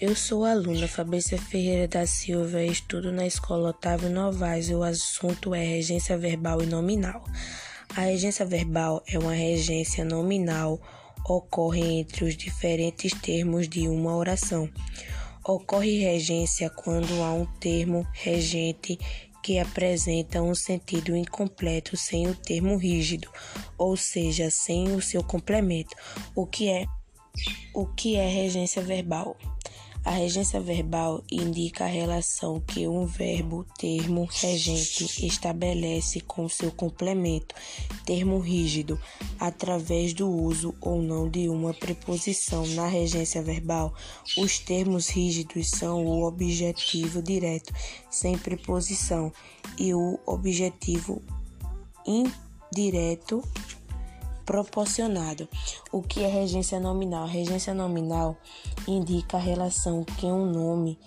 Eu sou a aluna Fabrícia Ferreira da Silva e estudo na Escola Otávio Novaes e o assunto é regência verbal e nominal. A regência verbal é uma regência nominal, ocorre entre os diferentes termos de uma oração. Ocorre regência quando há um termo regente que apresenta um sentido incompleto sem o termo rígido, ou seja, sem o seu complemento. O que é o que é regência verbal? A regência verbal indica a relação que um verbo, termo, regente estabelece com seu complemento, termo rígido, através do uso ou não de uma preposição. Na regência verbal, os termos rígidos são o objetivo direto, sem preposição, e o objetivo indireto proporcionado. O que é regência nominal? Regência nominal indica a relação que um nome,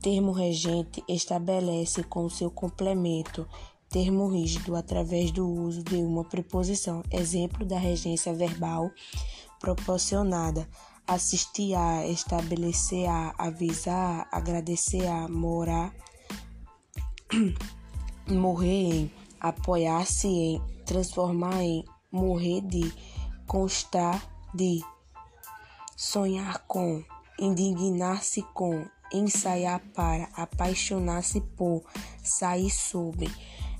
termo regente, estabelece com seu complemento, termo rígido, através do uso de uma preposição. Exemplo da regência verbal proporcionada: assistir a, estabelecer a, avisar, agradecer a, morar, morrer em, apoiar-se em, transformar em, morrer de, constar de, sonhar com, indignar-se com, ensaiar para, apaixonar-se por, sair sobre.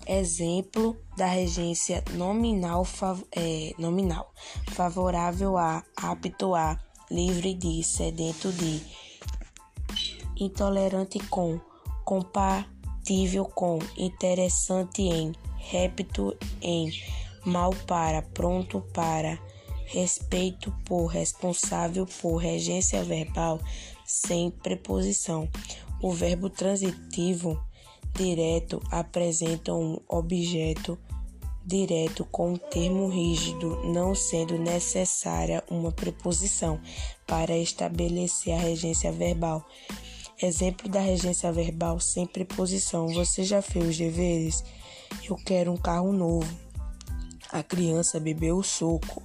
Exemplo da regência nominal, fav é, nominal favorável a, apto a, livre de, sedento de, intolerante com, compatível com, interessante em, repto em mal para, pronto para, respeito por, responsável por, regência verbal sem preposição. O verbo transitivo direto apresenta um objeto direto com um termo rígido, não sendo necessária uma preposição para estabelecer a regência verbal. Exemplo da regência verbal sem preposição. Você já fez os deveres? Eu quero um carro novo. A criança bebeu o suco.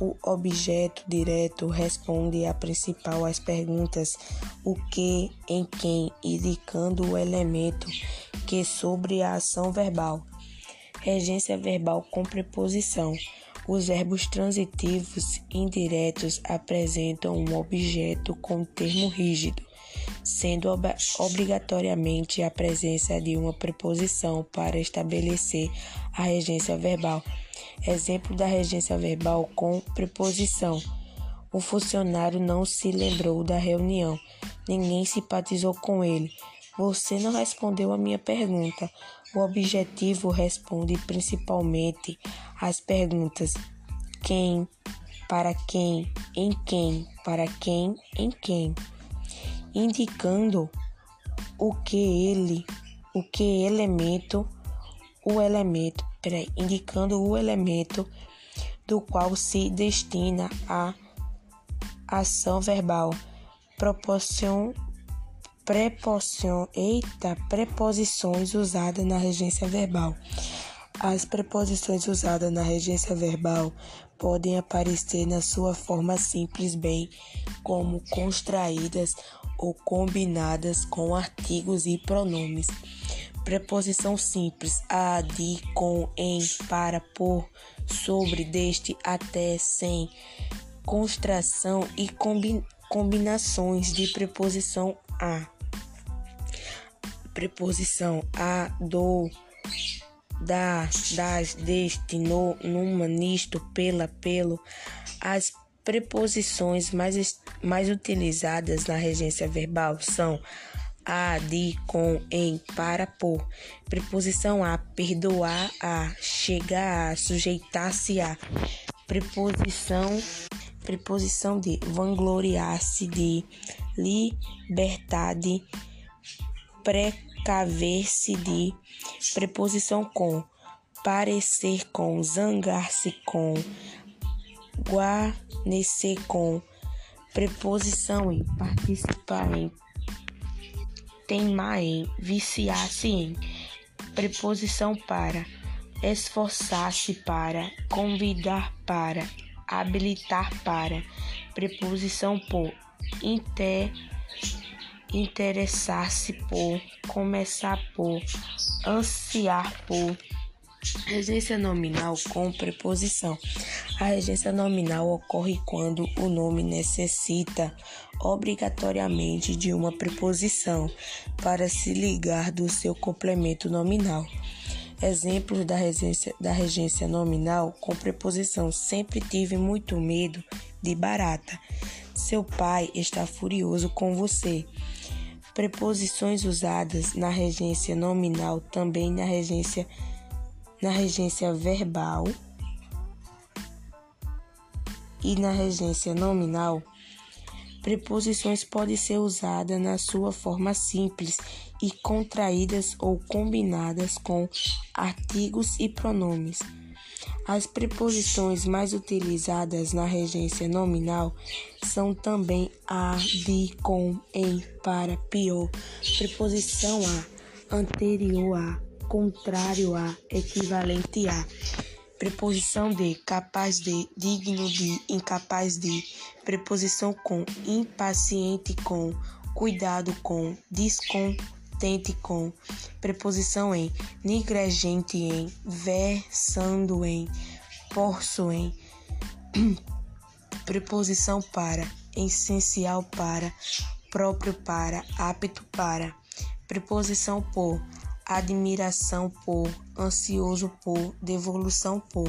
O objeto direto responde a principal às perguntas o que, em quem, indicando o elemento que sobre a ação verbal. Regência verbal com preposição. Os verbos transitivos indiretos apresentam um objeto com termo rígido, sendo ob obrigatoriamente a presença de uma preposição para estabelecer a regência verbal. Exemplo da regência verbal com preposição. O funcionário não se lembrou da reunião. Ninguém simpatizou com ele. Você não respondeu a minha pergunta. O objetivo responde principalmente às perguntas: quem, para quem, em quem, para quem, em quem, indicando o que ele, o que elemento, o elemento peraí, indicando o elemento do qual se destina a ação verbal. Proporção, preposição, eita, preposições usadas na regência verbal. As preposições usadas na regência verbal podem aparecer na sua forma simples, bem como contraídas ou combinadas com artigos e pronomes. Preposição simples: a, de, com, em, para, por, sobre, deste, até, sem. Construção e combi combinações de preposição a. Preposição a, do, da, das, deste, no, numa, nisto, pela, pelo. As preposições mais, mais utilizadas na regência verbal são a, de, com, em, para, por. Preposição a, perdoar a, chegar a, sujeitar-se a. Preposição, preposição de, vangloriar-se de, libertar de, precaver-se de. Preposição com, parecer com, zangar-se com, guarnecer com. Preposição em, participar em, teimar em, viciar-se em, preposição para, esforçar-se para, convidar para, habilitar para, preposição por, interessar-se por, começar por, ansiar por. Regência nominal com preposição. A regência nominal ocorre quando o nome necessita obrigatoriamente de uma preposição para se ligar do seu complemento nominal. Exemplos da regência, da regência nominal com preposição. Sempre tive muito medo de barata. Seu pai está furioso com você. Preposições usadas na regência nominal, também na regência, na regência verbal e na regência nominal. Preposições podem ser usadas na sua forma simples e contraídas ou combinadas com artigos e pronomes. As preposições mais utilizadas na regência nominal são também a, de, com, em, para, pior, preposição a, anterior a, contrário a, equivalente a, preposição de, capaz de, digno de, incapaz de, preposição com, impaciente com, cuidado com, descontente com, preposição em, nigregente em, versando em, porço em, preposição para, essencial para, próprio para, apto para, preposição por, admiração por, ansioso por, devolução por.